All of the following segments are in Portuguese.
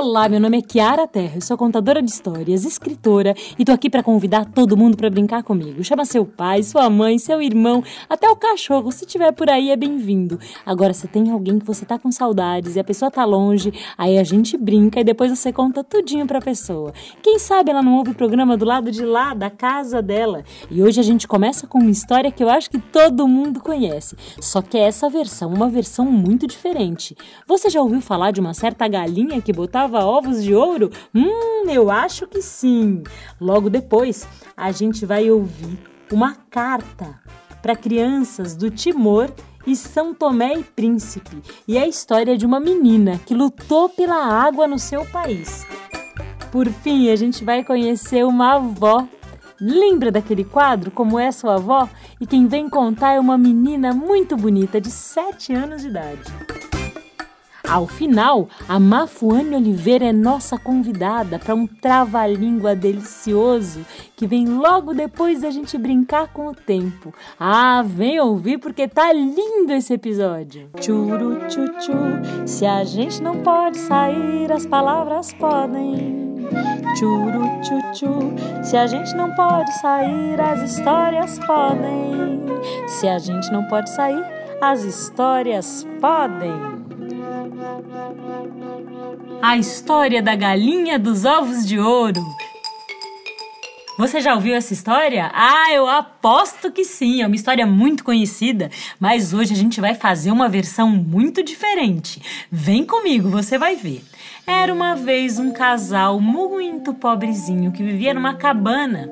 Olá, meu nome é Kiara Terra, eu sou contadora de histórias, escritora e tô aqui para convidar todo mundo para brincar comigo. Chama seu pai, sua mãe, seu irmão, até o cachorro, se tiver por aí é bem-vindo. Agora, se tem alguém que você tá com saudades e a pessoa tá longe, aí a gente brinca e depois você conta tudinho pra pessoa. Quem sabe ela não ouve o programa do lado de lá, da casa dela. E hoje a gente começa com uma história que eu acho que todo mundo conhece. Só que é essa versão, uma versão muito diferente. Você já ouviu falar de uma certa galinha que botava botava ovos de ouro? Hum, eu acho que sim. Logo depois, a gente vai ouvir uma carta para crianças do Timor e São Tomé e Príncipe. E é a história de uma menina que lutou pela água no seu país. Por fim, a gente vai conhecer uma avó. Lembra daquele quadro Como é sua avó? E quem vem contar é uma menina muito bonita de 7 anos de idade. Ao final, a Mafuane Oliveira é nossa convidada para um trava-língua delicioso que vem logo depois da gente brincar com o tempo. Ah, vem ouvir porque tá lindo esse episódio. Churu chuchu, se a gente não pode sair, as palavras podem. Churu chuchu, se a gente não pode sair, as histórias podem. Se a gente não pode sair, as histórias podem. A história da galinha dos ovos de ouro. Você já ouviu essa história? Ah, eu aposto que sim, é uma história muito conhecida, mas hoje a gente vai fazer uma versão muito diferente. Vem comigo, você vai ver. Era uma vez um casal muito pobrezinho que vivia numa cabana.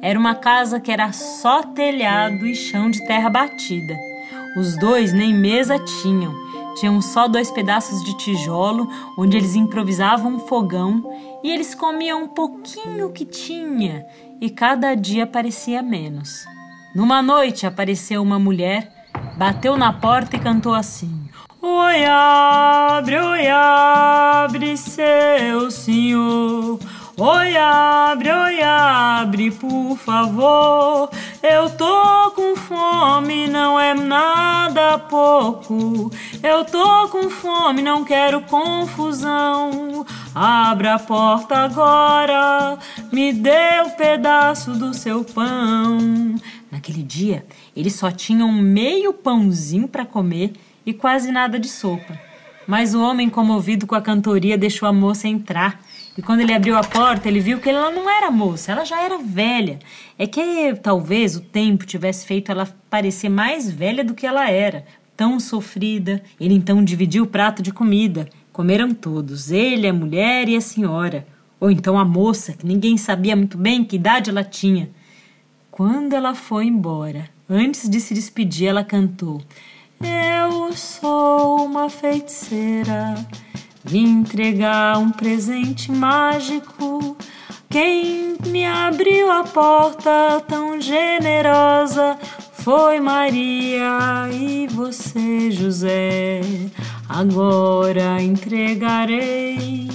Era uma casa que era só telhado e chão de terra batida. Os dois nem mesa tinham tinham só dois pedaços de tijolo onde eles improvisavam um fogão e eles comiam um pouquinho que tinha e cada dia parecia menos. Numa noite apareceu uma mulher, bateu na porta e cantou assim: Oi, abre, oi, abre, seu senhor. Oi, abre, oi, abre, por favor. Eu tô fome, não é nada pouco. Eu tô com fome, não quero confusão. Abra a porta agora, me dê um pedaço do seu pão. Naquele dia, eles só tinham meio pãozinho para comer e quase nada de sopa. Mas o homem, comovido com a cantoria, deixou a moça entrar e quando ele abriu a porta, ele viu que ela não era moça, ela já era velha. É que talvez o tempo tivesse feito ela parecer mais velha do que ela era, tão sofrida. Ele então dividiu o prato de comida. Comeram todos, ele, a mulher e a senhora. Ou então a moça, que ninguém sabia muito bem que idade ela tinha. Quando ela foi embora, antes de se despedir, ela cantou: Eu sou uma feiticeira Vim entregar um presente mágico. Quem me abriu a porta tão generosa foi Maria e você, José. Agora entregarei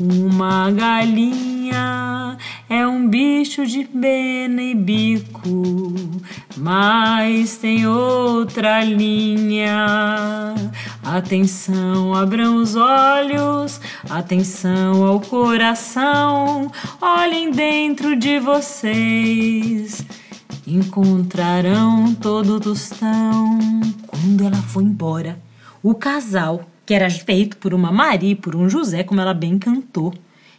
uma galinha é um bicho de pena e bico, mas tem outra linha. Atenção, abram os olhos, atenção ao coração, olhem dentro de vocês. Encontrarão todo tostão. Quando ela foi embora, o casal, que era feito por uma Maria e por um José, como ela bem cantou,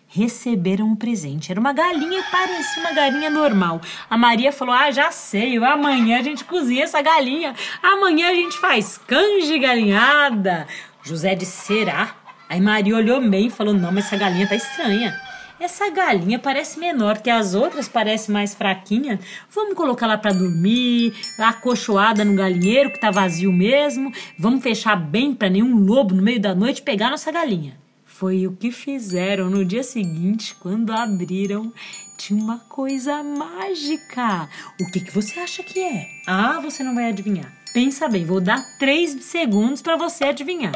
receberam um presente. Era uma galinha parecia uma galinha normal. A Maria falou: Ah, já sei, amanhã a gente cozinha essa galinha. Amanhã a gente faz canje galinhada. José disse: Será? Aí Maria olhou bem e falou: Não, mas essa galinha tá estranha. Essa galinha parece menor que as outras, parece mais fraquinha. Vamos colocar lá para dormir, acolchoada no galinheiro que tá vazio mesmo. Vamos fechar bem para nenhum lobo no meio da noite pegar nossa galinha. Foi o que fizeram no dia seguinte, quando abriram. Tinha uma coisa mágica. O que, que você acha que é? Ah, você não vai adivinhar. Pensa bem, vou dar três segundos para você adivinhar.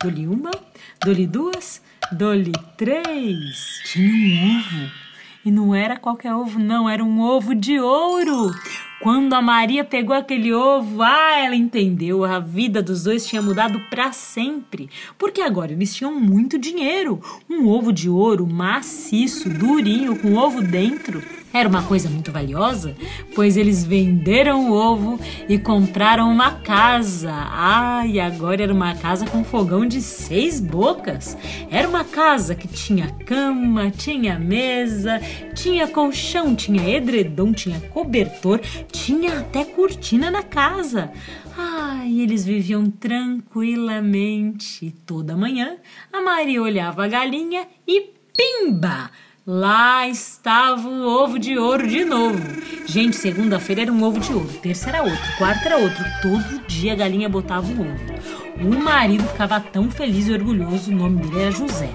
Dou-lhe uma, dou-lhe duas, dou-lhe três. Tinha um ovo. E não era qualquer ovo, não, era um ovo de ouro. Quando a Maria pegou aquele ovo, ah, ela entendeu, a vida dos dois tinha mudado para sempre, porque agora eles tinham muito dinheiro. Um ovo de ouro maciço, durinho, com ovo dentro. Era uma coisa muito valiosa, pois eles venderam o ovo e compraram uma casa. Ah, e agora era uma casa com fogão de seis bocas. Era uma casa que tinha cama, tinha mesa, tinha colchão, tinha edredom, tinha cobertor, tinha até cortina na casa. E eles viviam tranquilamente. Toda manhã, a Maria olhava a galinha e pimba! Lá estava o ovo de ouro de novo. Gente, segunda-feira era um ovo de ouro, terça era outro, quarta era outro. Todo dia a galinha botava um ovo. O marido ficava tão feliz e orgulhoso, o nome dele era José.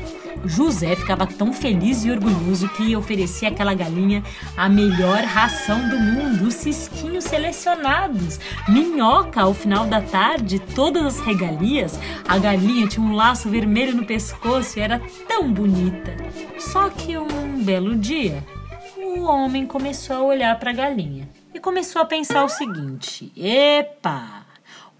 José ficava tão feliz e orgulhoso que oferecia àquela galinha a melhor ração do mundo, os cisquinhos selecionados, minhoca ao final da tarde, todas as regalias. A galinha tinha um laço vermelho no pescoço e era tão bonita. Só que um belo dia, o homem começou a olhar para a galinha e começou a pensar o seguinte: epa!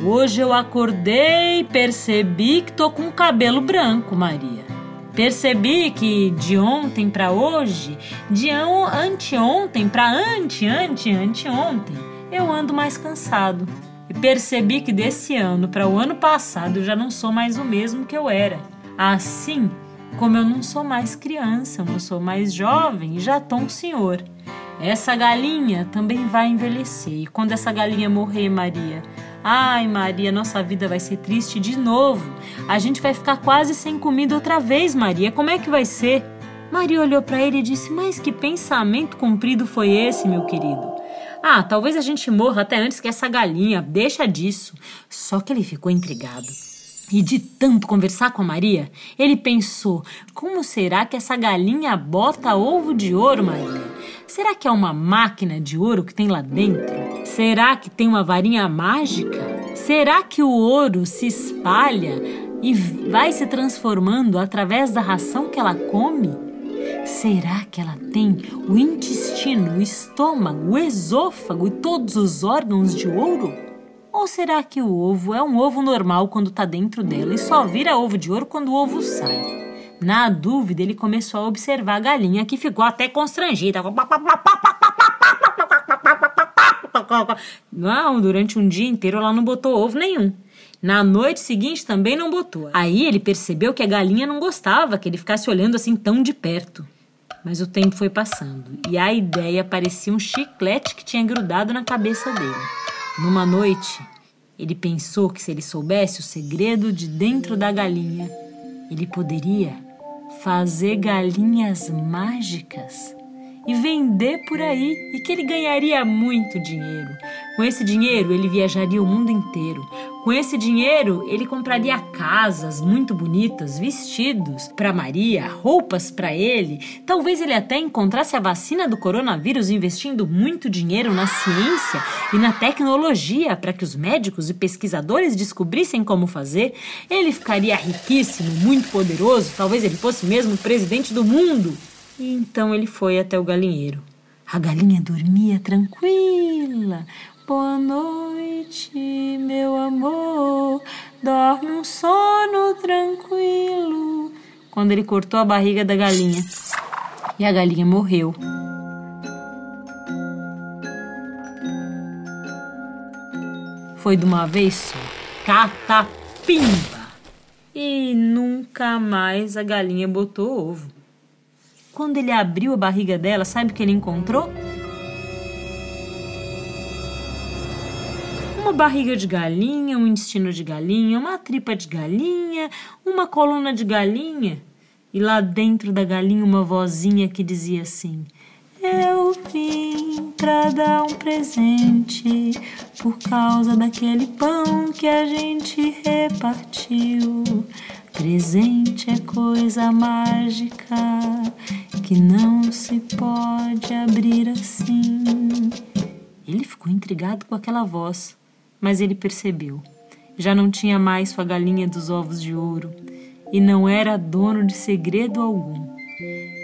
Hoje eu acordei e percebi que tô com cabelo branco, Maria. Percebi que de ontem para hoje, de anteontem para ante, ante, anteontem, eu ando mais cansado. E percebi que desse ano para o ano passado eu já não sou mais o mesmo que eu era. Assim como eu não sou mais criança, eu não sou mais jovem e já tô um senhor. Essa galinha também vai envelhecer. E quando essa galinha morrer, Maria, Ai, Maria, nossa vida vai ser triste de novo. A gente vai ficar quase sem comida outra vez, Maria. Como é que vai ser? Maria olhou para ele e disse: Mas que pensamento comprido foi esse, meu querido? Ah, talvez a gente morra até antes que essa galinha, deixa disso. Só que ele ficou intrigado. E de tanto conversar com a Maria, ele pensou: como será que essa galinha bota ovo de ouro, Maria? Será que é uma máquina de ouro que tem lá dentro? Será que tem uma varinha mágica? Será que o ouro se espalha e vai se transformando através da ração que ela come? Será que ela tem o intestino, o estômago, o esôfago e todos os órgãos de ouro? Ou será que o ovo é um ovo normal quando está dentro dela e só vira ovo de ouro quando o ovo sai? Na dúvida, ele começou a observar a galinha que ficou até constrangida. Não, durante um dia inteiro ela não botou ovo nenhum. Na noite seguinte também não botou. Aí ele percebeu que a galinha não gostava que ele ficasse olhando assim tão de perto. Mas o tempo foi passando e a ideia parecia um chiclete que tinha grudado na cabeça dele. Numa noite, ele pensou que se ele soubesse o segredo de dentro da galinha, ele poderia fazer galinhas mágicas e vender por aí e que ele ganharia muito dinheiro. Com esse dinheiro, ele viajaria o mundo inteiro. Com esse dinheiro, ele compraria casas muito bonitas, vestidos para Maria, roupas para ele. Talvez ele até encontrasse a vacina do coronavírus investindo muito dinheiro na ciência e na tecnologia para que os médicos e pesquisadores descobrissem como fazer. Ele ficaria riquíssimo, muito poderoso, talvez ele fosse mesmo presidente do mundo. E então ele foi até o galinheiro. A galinha dormia tranquila. Boa noite, meu amor. Dorme um sono tranquilo. Quando ele cortou a barriga da galinha. E a galinha morreu. Foi de uma vez só. Catapimba! E nunca mais a galinha botou ovo. Quando ele abriu a barriga dela, sabe o que ele encontrou? Uma barriga de galinha, um intestino de galinha, uma tripa de galinha, uma coluna de galinha. E lá dentro da galinha uma vozinha que dizia assim: Eu vim pra dar um presente por causa daquele pão que a gente repartiu. Presente é coisa mágica que não se pode abrir assim. Ele ficou intrigado com aquela voz, Mas ele percebeu. Já não tinha mais sua galinha dos ovos de ouro e não era dono de segredo algum.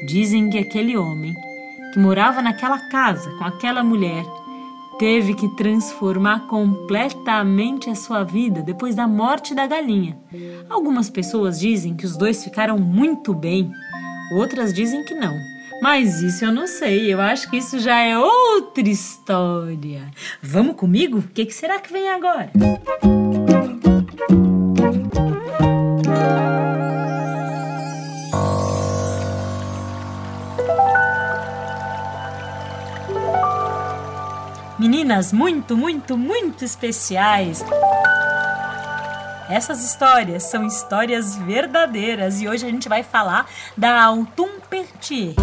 Dizem que aquele homem, que morava naquela casa com aquela mulher, teve que transformar completamente a sua vida depois da morte da galinha. Algumas pessoas dizem que os dois ficaram muito bem, outras dizem que não. Mas isso eu não sei, eu acho que isso já é outra história. Vamos comigo? O que, que será que vem agora? Meninas muito, muito, muito especiais. Essas histórias são histórias verdadeiras e hoje a gente vai falar da Autumn Pertier.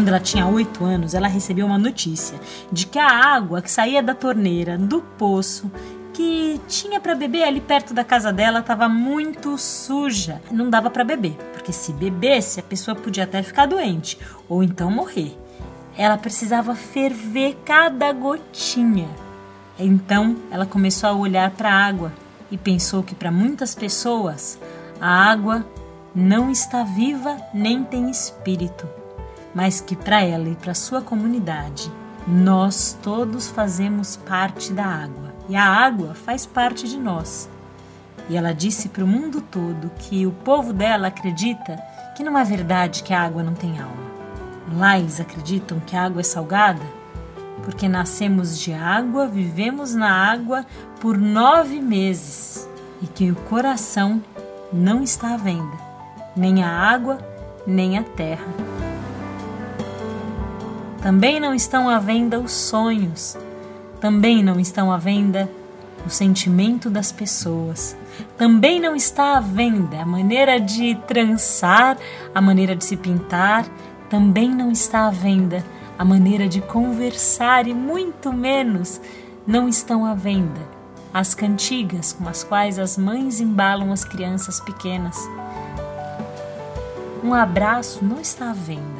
Quando ela tinha 8 anos, ela recebeu uma notícia de que a água que saía da torneira, do poço, que tinha para beber ali perto da casa dela estava muito suja. Não dava para beber, porque se bebesse a pessoa podia até ficar doente ou então morrer. Ela precisava ferver cada gotinha. Então ela começou a olhar para a água e pensou que para muitas pessoas a água não está viva nem tem espírito, mas que para ela e para sua comunidade nós todos fazemos parte da água e a água faz parte de nós. E ela disse para o mundo todo que o povo dela acredita que não é verdade que a água não tem alma. Lá eles acreditam que a água é salgada porque nascemos de água, vivemos na água por nove meses e que o coração não está à venda, nem a água, nem a terra. Também não estão à venda os sonhos, também não estão à venda o sentimento das pessoas. Também não está à venda a maneira de trançar, a maneira de se pintar, também não está à venda a maneira de conversar e muito menos não estão à venda as cantigas com as quais as mães embalam as crianças pequenas. Um abraço não está à venda.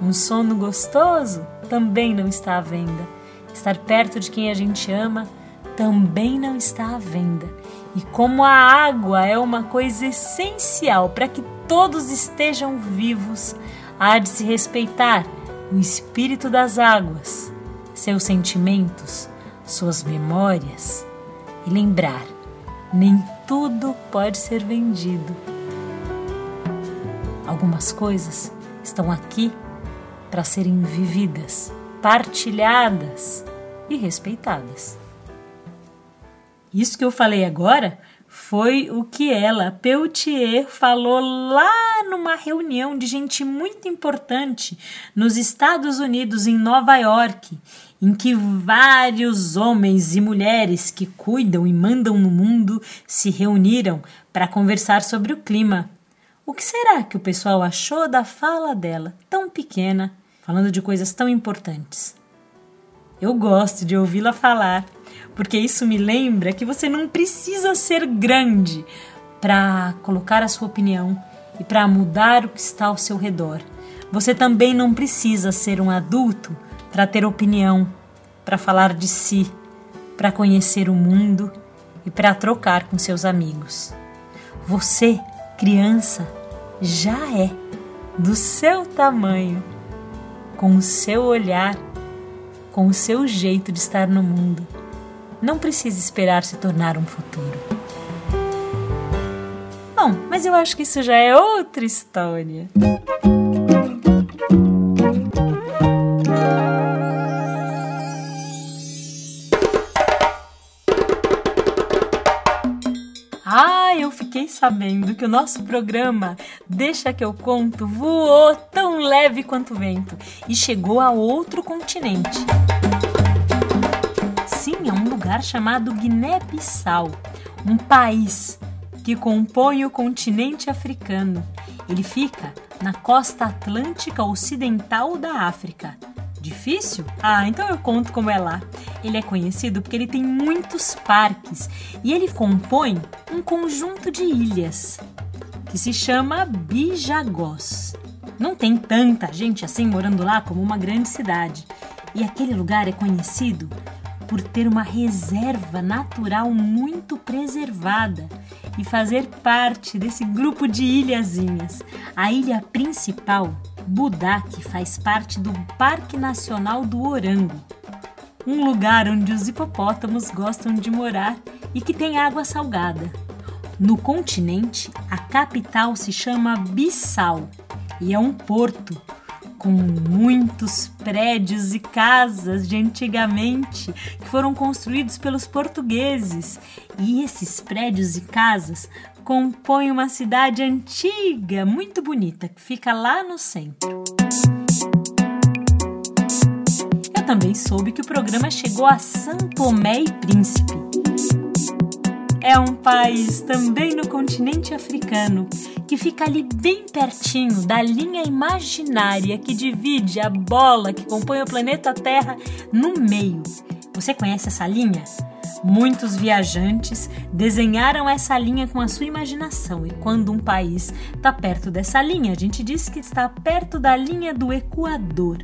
Um sono gostoso também não está à venda. Estar perto de quem a gente ama também não está à venda. E como a água é uma coisa essencial para que todos estejam vivos, há de se respeitar o espírito das águas, seus sentimentos, suas memórias e lembrar: nem tudo pode ser vendido. Algumas coisas estão aqui para serem vividas, partilhadas e respeitadas. Isso que eu falei agora foi o que ela, Peltier, falou lá numa reunião de gente muito importante nos Estados Unidos, em Nova York, em que vários homens e mulheres que cuidam e mandam no mundo se reuniram para conversar sobre o clima. O que será que o pessoal achou da fala dela, tão pequena, falando de coisas tão importantes? Eu gosto de ouvi-la falar porque isso me lembra que você não precisa ser grande para colocar a sua opinião e para mudar o que está ao seu redor. Você também não precisa ser um adulto para ter opinião, para falar de si, para conhecer o mundo e para trocar com seus amigos. Você, criança, já é do seu tamanho, com o seu olhar, com o seu jeito de estar no mundo não precisa esperar se tornar um futuro. Bom, mas eu acho que isso já é outra história. Sabendo que o nosso programa Deixa que eu conto voou tão leve quanto o vento e chegou a outro continente sim a um lugar chamado Guiné-Bissau, um país que compõe o continente africano. Ele fica na costa atlântica ocidental da África. Difícil? Ah, então eu conto como é lá. Ele é conhecido porque ele tem muitos parques e ele compõe um conjunto de ilhas que se chama Bijagós. Não tem tanta gente assim morando lá como uma grande cidade. E aquele lugar é conhecido por ter uma reserva natural muito preservada e fazer parte desse grupo de ilhazinhas. A ilha principal, Budak, faz parte do Parque Nacional do Orango, um lugar onde os hipopótamos gostam de morar e que tem água salgada. No continente, a capital se chama Bissau e é um porto com muitos prédios e casas de antigamente que foram construídos pelos portugueses. E esses prédios e casas compõem uma cidade antiga, muito bonita, que fica lá no centro. Eu também soube que o programa chegou a São Tomé e Príncipe é um país também no continente africano que fica ali bem pertinho da linha imaginária que divide a bola que compõe o planeta Terra no meio. Você conhece essa linha? Muitos viajantes desenharam essa linha com a sua imaginação, e quando um país está perto dessa linha, a gente diz que está perto da linha do Equador.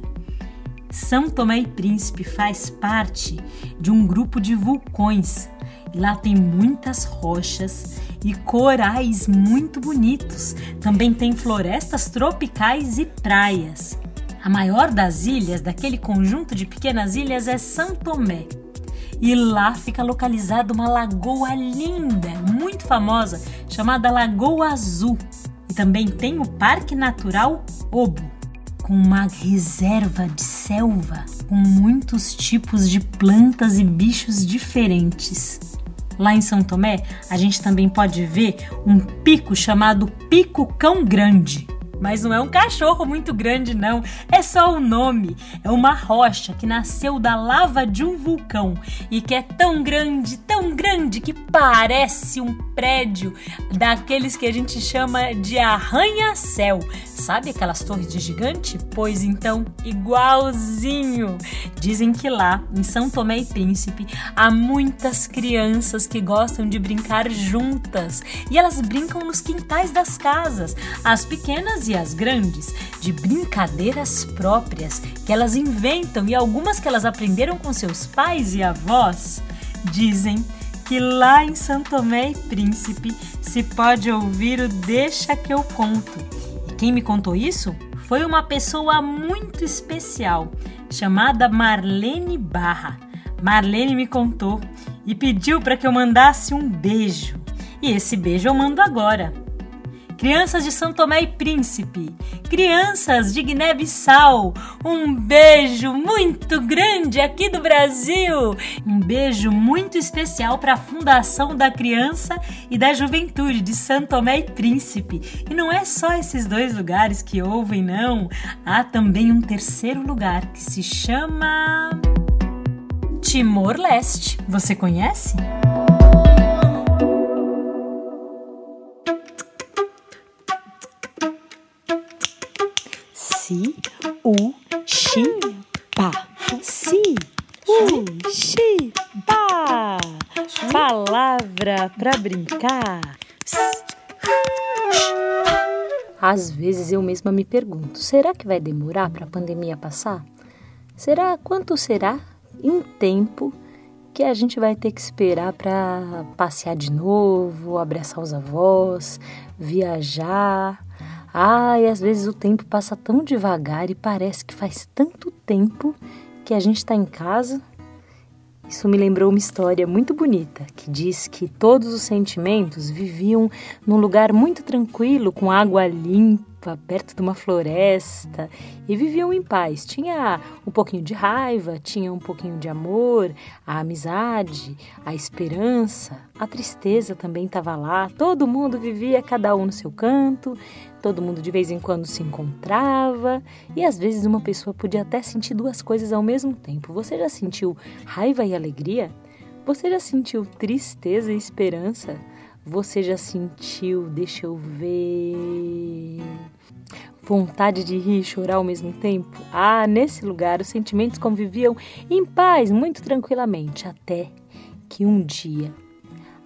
São Tomé e Príncipe faz parte de um grupo de vulcões Lá tem muitas rochas e corais muito bonitos. Também tem florestas tropicais e praias. A maior das ilhas, daquele conjunto de pequenas ilhas, é São Tomé. E lá fica localizada uma lagoa linda, muito famosa, chamada Lagoa Azul. E também tem o Parque Natural Obo, com uma reserva de selva com muitos tipos de plantas e bichos diferentes. Lá em São Tomé, a gente também pode ver um pico chamado Pico Cão Grande. Mas não é um cachorro muito grande, não. É só o nome. É uma rocha que nasceu da lava de um vulcão e que é tão grande, tão grande que parece um prédio daqueles que a gente chama de arranha-céu. Sabe aquelas torres de gigante? Pois então, igualzinho. Dizem que lá, em São Tomé e Príncipe, há muitas crianças que gostam de brincar juntas e elas brincam nos quintais das casas. As pequenas e as grandes de brincadeiras próprias que elas inventam e algumas que elas aprenderam com seus pais e avós. Dizem que lá em São Tomé e Príncipe se pode ouvir o Deixa que eu conto. E quem me contou isso foi uma pessoa muito especial chamada Marlene Barra. Marlene me contou e pediu para que eu mandasse um beijo. E esse beijo eu mando agora crianças de São Tomé e Príncipe, crianças de Guiné-Bissau, um beijo muito grande aqui do Brasil, um beijo muito especial para a Fundação da Criança e da Juventude de São Tomé e Príncipe. E não é só esses dois lugares que ouvem, não. Há também um terceiro lugar que se chama Timor-Leste. Você conhece? Si, u, xi, pa. Si, u, xi, pa. Palavra para brincar. Às vezes eu mesma me pergunto: será que vai demorar para a pandemia passar? Será quanto será em tempo que a gente vai ter que esperar para passear de novo, abraçar os avós, viajar? Ai, às vezes o tempo passa tão devagar e parece que faz tanto tempo que a gente está em casa. Isso me lembrou uma história muito bonita que diz que todos os sentimentos viviam num lugar muito tranquilo, com água limpa perto de uma floresta e viviam em paz. Tinha um pouquinho de raiva, tinha um pouquinho de amor, a amizade, a esperança, a tristeza também estava lá. Todo mundo vivia cada um no seu canto, todo mundo de vez em quando se encontrava e às vezes uma pessoa podia até sentir duas coisas ao mesmo tempo. Você já sentiu raiva e alegria? Você já sentiu tristeza e esperança? Você já sentiu, deixa eu ver, vontade de rir e chorar ao mesmo tempo? Ah, nesse lugar os sentimentos conviviam em paz, muito tranquilamente, até que um dia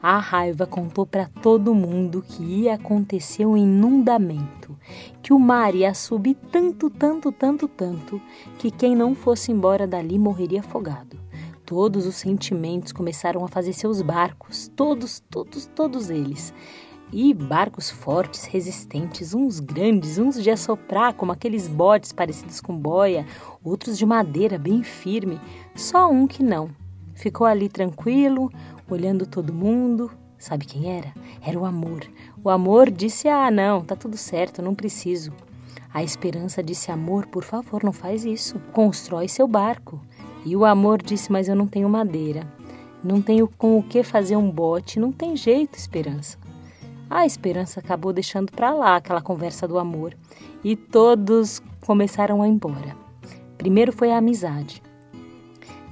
a raiva contou para todo mundo que ia acontecer um inundamento, que o mar ia subir tanto, tanto, tanto, tanto, que quem não fosse embora dali morreria afogado. todos os sentimentos começaram a fazer seus barcos, todos, todos, todos eles. E barcos fortes, resistentes, uns grandes, uns de assoprar, como aqueles botes parecidos com boia, outros de madeira bem firme, só um que não. Ficou ali tranquilo, olhando todo mundo. Sabe quem era? Era o amor. O amor disse: Ah, não, tá tudo certo, não preciso. A esperança disse: Amor, por favor, não faz isso. Constrói seu barco. E o amor disse: Mas eu não tenho madeira. Não tenho com o que fazer um bote. Não tem jeito, esperança. A esperança acabou deixando para lá aquela conversa do amor e todos começaram a ir embora. Primeiro foi a amizade,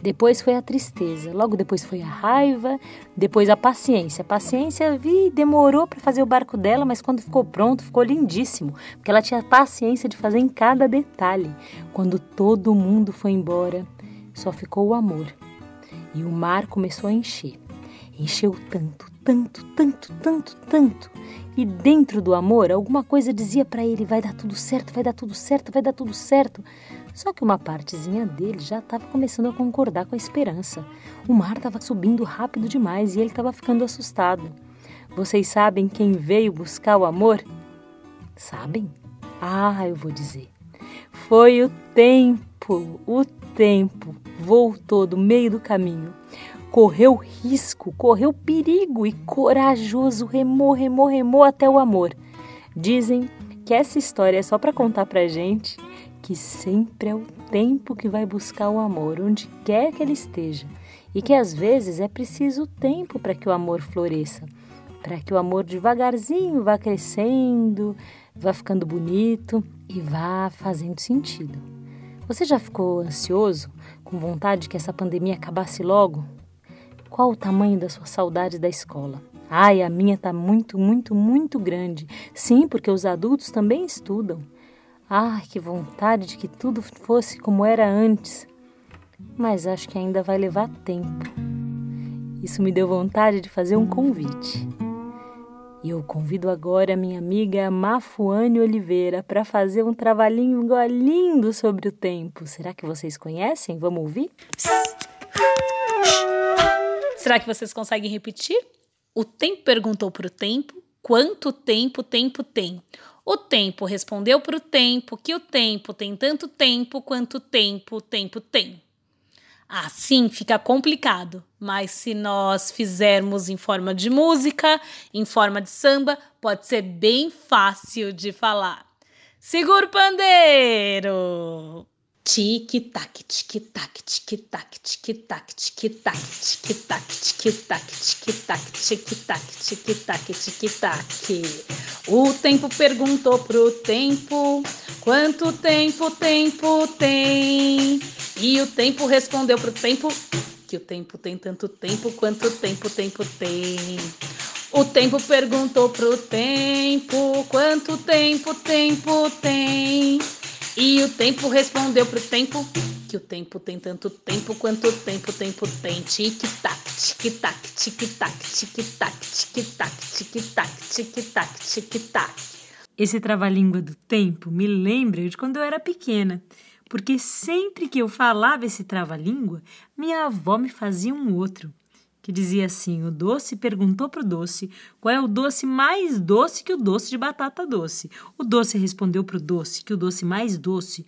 depois foi a tristeza, logo depois foi a raiva, depois a paciência. A paciência vi demorou para fazer o barco dela, mas quando ficou pronto ficou lindíssimo, porque ela tinha paciência de fazer em cada detalhe. Quando todo mundo foi embora, só ficou o amor. E o mar começou a encher. Encheu tanto, tanto, tanto, tanto, tanto. E dentro do amor, alguma coisa dizia para ele: vai dar tudo certo, vai dar tudo certo, vai dar tudo certo. Só que uma partezinha dele já estava começando a concordar com a esperança. O mar estava subindo rápido demais e ele estava ficando assustado. Vocês sabem quem veio buscar o amor? Sabem? Ah, eu vou dizer. Foi o tempo, o tempo voltou do meio do caminho correu risco, correu perigo e corajoso remou, remou, remou até o amor. Dizem que essa história é só para contar pra gente que sempre é o tempo que vai buscar o amor, onde quer que ele esteja, e que às vezes é preciso tempo para que o amor floresça, para que o amor devagarzinho vá crescendo, vá ficando bonito e vá fazendo sentido. Você já ficou ansioso, com vontade que essa pandemia acabasse logo? Qual o tamanho da sua saudade da escola? Ai, a minha tá muito, muito, muito grande. Sim, porque os adultos também estudam. Ai, que vontade de que tudo fosse como era antes. Mas acho que ainda vai levar tempo. Isso me deu vontade de fazer um convite. E eu convido agora a minha amiga Mafuane Oliveira para fazer um trabalhinho lindo sobre o tempo. Será que vocês conhecem? Vamos ouvir? Será que vocês conseguem repetir? O tempo perguntou para o tempo quanto tempo o tempo tem. O tempo respondeu para o tempo que o tempo tem tanto tempo quanto tempo o tempo tem. Assim fica complicado, mas se nós fizermos em forma de música, em forma de samba, pode ser bem fácil de falar. Segura o pandeiro! Tic-tac, tic-tac, tic-tac, tic-tac, tic-tac, tic-tac, tic-tac, tic-tac, tic-tac, tic-tac, tic-tac. O tempo perguntou pro tempo quanto tempo tempo tem. E o tempo respondeu pro tempo que o tempo tem tanto tempo quanto tempo tempo tem. O tempo perguntou pro tempo quanto tempo tempo tem. E o tempo respondeu pro tempo que o tempo tem tanto tempo quanto o tempo tempo tem. Tic-tac, tic-tac, tic-tac, tic-tac, tic-tac, tic-tac, tic-tac, tic-tac. Esse trava-língua do tempo me lembra de quando eu era pequena, porque sempre que eu falava esse trava-língua, minha avó me fazia um outro que dizia assim: o doce perguntou para o doce qual é o doce mais doce que o doce de batata doce. O doce respondeu para o doce que o doce mais doce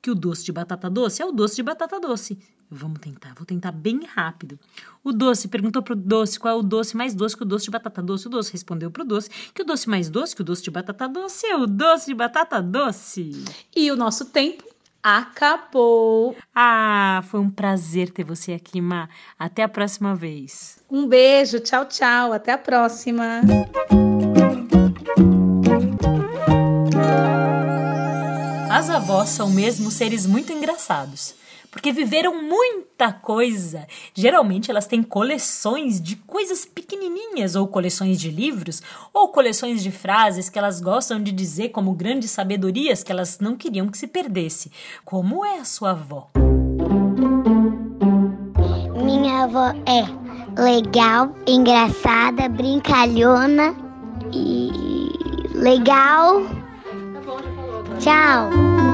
que o doce de batata doce é o doce de batata doce. Vamos tentar, vou tentar bem rápido. O doce perguntou para o doce qual é o doce mais doce que o doce de batata doce. O doce respondeu para o doce que o doce mais doce que o doce de batata doce é o doce de batata doce. E o nosso tempo acabou. Ah, foi um prazer ter você aqui, Ma. Até a próxima vez. Um beijo, tchau, tchau. Até a próxima. As avós são mesmo seres muito engraçados porque viveram muita coisa. Geralmente elas têm coleções de coisas pequenininhas, ou coleções de livros, ou coleções de frases que elas gostam de dizer como grandes sabedorias que elas não queriam que se perdesse. Como é a sua avó? Minha avó é legal, engraçada, brincalhona e legal. Tchau.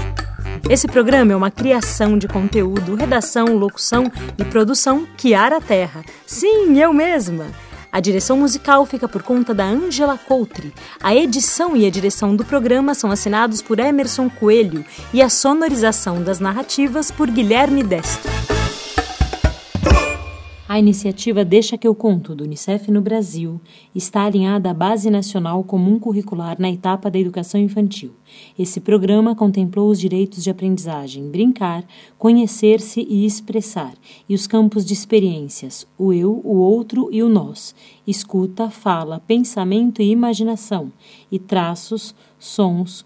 Esse programa é uma criação de conteúdo, redação, locução e produção Kiara Terra. Sim, eu mesma! A direção musical fica por conta da Angela Coutre. A edição e a direção do programa são assinados por Emerson Coelho e a sonorização das narrativas por Guilherme Destro. A iniciativa Deixa que eu conto do Unicef no Brasil está alinhada à Base Nacional Comum Curricular na etapa da educação infantil. Esse programa contemplou os direitos de aprendizagem, brincar, conhecer-se e expressar, e os campos de experiências, o eu, o outro e o nós, escuta, fala, pensamento e imaginação, e traços, sons,